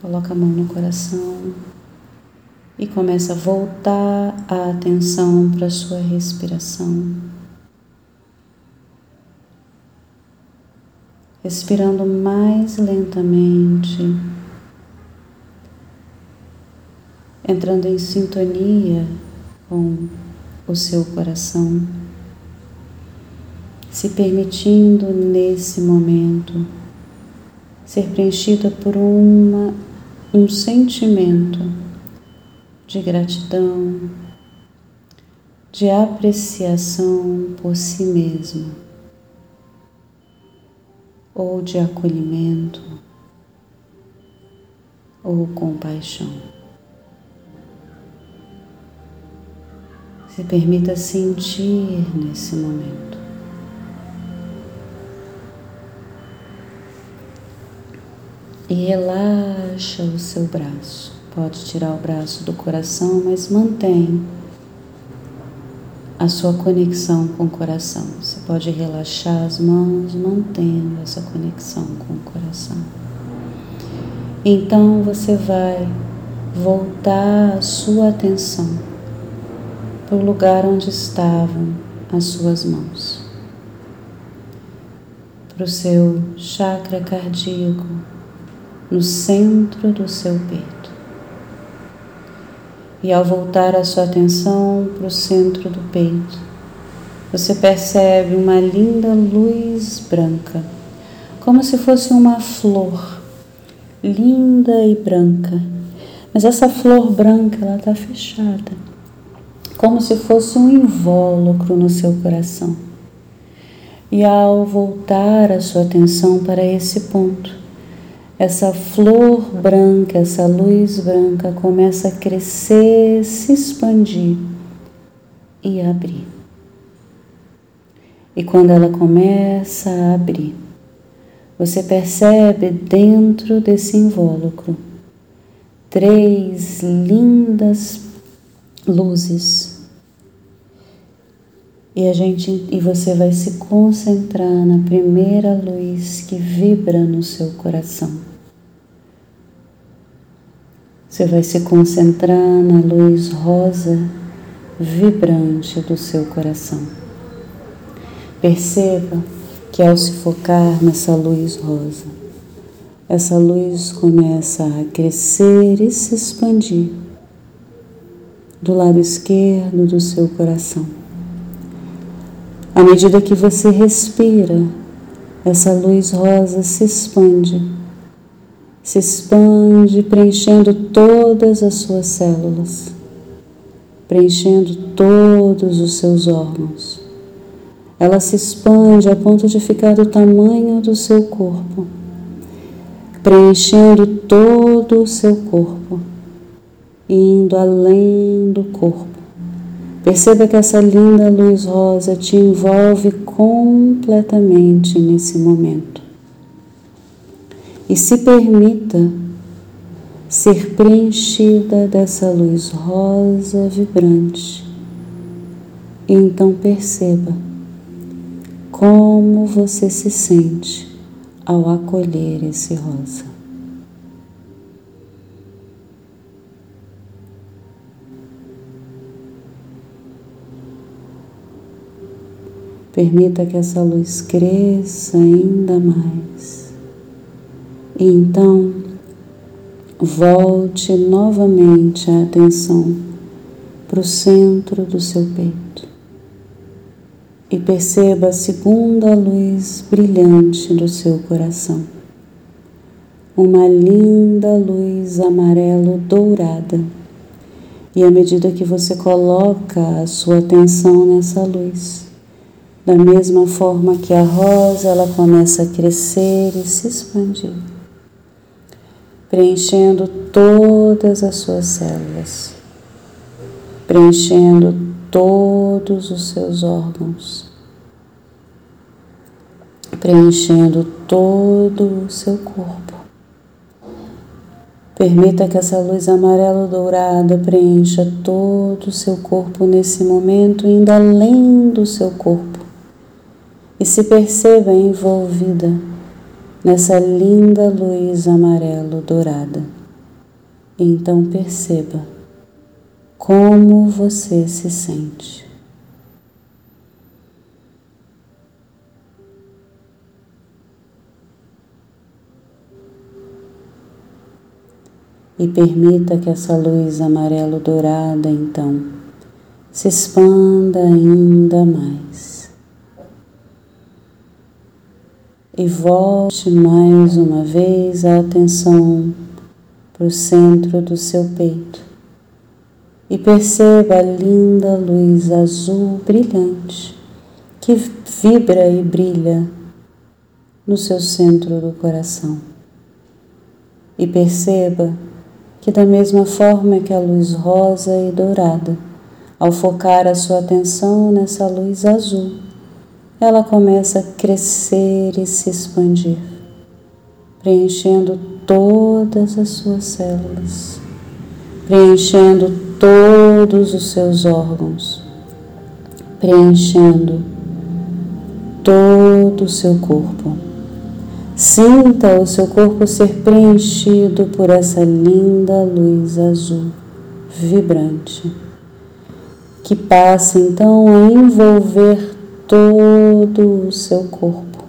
Coloca a mão no coração e começa a voltar a atenção para a sua respiração. Respirando mais lentamente, entrando em sintonia com o seu coração, se permitindo nesse momento ser preenchida por uma, um sentimento de gratidão, de apreciação por si mesmo, ou de acolhimento, ou compaixão. Se permita sentir nesse momento. E relaxa o seu braço. Pode tirar o braço do coração, mas mantém a sua conexão com o coração. Você pode relaxar as mãos, mantendo essa conexão com o coração. Então você vai voltar a sua atenção para o lugar onde estavam as suas mãos, para o seu chakra cardíaco no centro do seu peito. E ao voltar a sua atenção para o centro do peito, você percebe uma linda luz branca, como se fosse uma flor, linda e branca. Mas essa flor branca, ela está fechada, como se fosse um invólucro no seu coração. E ao voltar a sua atenção para esse ponto, essa flor branca, essa luz branca começa a crescer, se expandir e abrir. E quando ela começa a abrir, você percebe dentro desse invólucro três lindas luzes. E a gente e você vai se concentrar na primeira luz que vibra no seu coração. Você vai se concentrar na luz rosa vibrante do seu coração. Perceba que ao se focar nessa luz rosa, essa luz começa a crescer e se expandir do lado esquerdo do seu coração. À medida que você respira, essa luz rosa se expande se expande, preenchendo todas as suas células, preenchendo todos os seus órgãos. Ela se expande a ponto de ficar do tamanho do seu corpo, preenchendo todo o seu corpo, indo além do corpo. Perceba que essa linda luz rosa te envolve completamente nesse momento e se permita ser preenchida dessa luz rosa vibrante. E então perceba como você se sente ao acolher esse rosa. Permita que essa luz cresça ainda mais. E então, volte novamente a atenção para o centro do seu peito e perceba a segunda luz brilhante do seu coração. Uma linda luz amarelo dourada. E à medida que você coloca a sua atenção nessa luz, da mesma forma que a rosa, ela começa a crescer e se expandir preenchendo todas as suas células, preenchendo todos os seus órgãos, preenchendo todo o seu corpo. Permita que essa luz amarelo-dourada preencha todo o seu corpo nesse momento, indo além do seu corpo, e se perceba envolvida nessa linda luz amarelo dourada. Então perceba como você se sente. E permita que essa luz amarelo-dourada então se expanda ainda mais. E volte mais uma vez a atenção para o centro do seu peito e perceba a linda luz azul brilhante que vibra e brilha no seu centro do coração. E perceba que, da mesma forma que a luz rosa e dourada, ao focar a sua atenção nessa luz azul, ela começa a crescer e se expandir, preenchendo todas as suas células, preenchendo todos os seus órgãos, preenchendo todo o seu corpo. Sinta o seu corpo ser preenchido por essa linda luz azul vibrante, que passa então a envolver todo o seu corpo.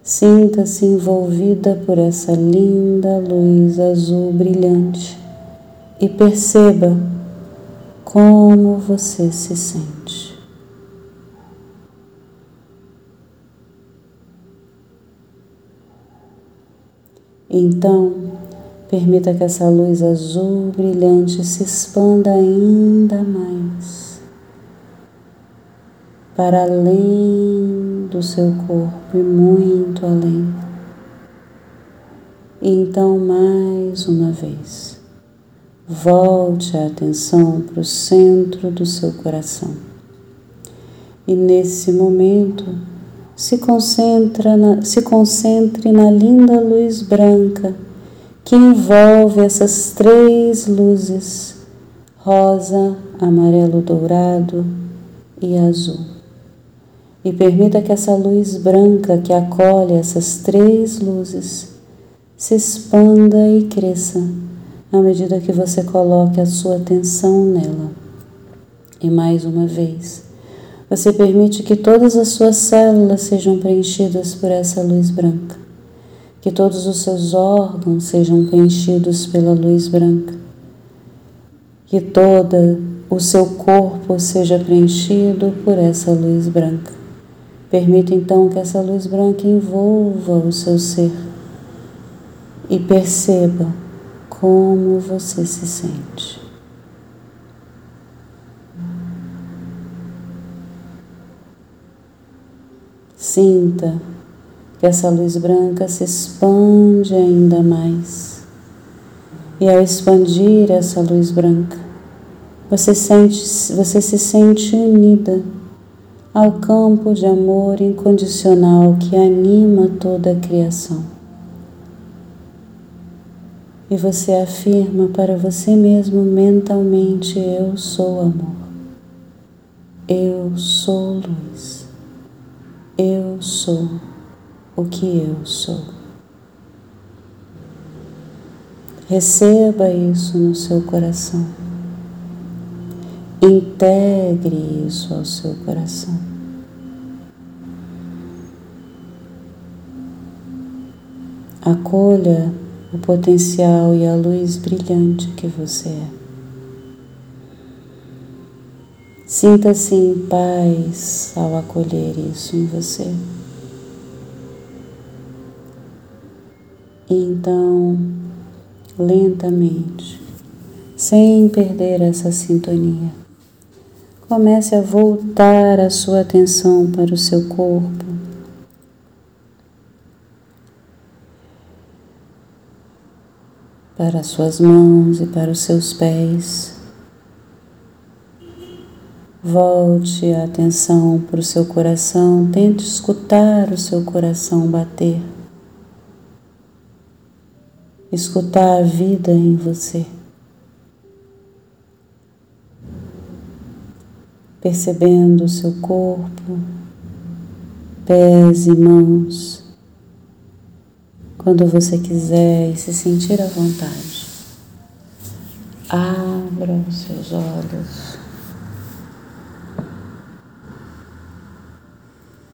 Sinta-se envolvida por essa linda luz azul brilhante e perceba como você se sente. Então, permita que essa luz azul brilhante se expanda ainda mais para além do seu corpo e muito além. Então, mais uma vez. Volte a atenção para o centro do seu coração. E nesse momento, se, concentra na, se concentre na linda luz branca que envolve essas três luzes: rosa, amarelo dourado e azul. E permita que essa luz branca que acolhe essas três luzes se expanda e cresça à medida que você coloque a sua atenção nela. E mais uma vez, você permite que todas as suas células sejam preenchidas por essa luz branca, que todos os seus órgãos sejam preenchidos pela luz branca, que todo o seu corpo seja preenchido por essa luz branca. Permita então que essa luz branca envolva o seu ser e perceba como você se sente. Sinta que essa luz branca se expande ainda mais. E ao expandir essa luz branca, você, sente, você se sente unida ao campo de amor incondicional que anima toda a criação e você afirma para você mesmo mentalmente: Eu sou amor, eu sou luz, eu sou o que eu sou. Receba isso no seu coração. Integre isso ao seu coração. Acolha o potencial e a luz brilhante que você é. Sinta-se em paz ao acolher isso em você. E então, lentamente, sem perder essa sintonia, comece a voltar a sua atenção para o seu corpo. Para as suas mãos e para os seus pés. Volte a atenção para o seu coração, tente escutar o seu coração bater, escutar a vida em você, percebendo o seu corpo, pés e mãos, quando você quiser e se sentir à vontade. Abra os seus olhos.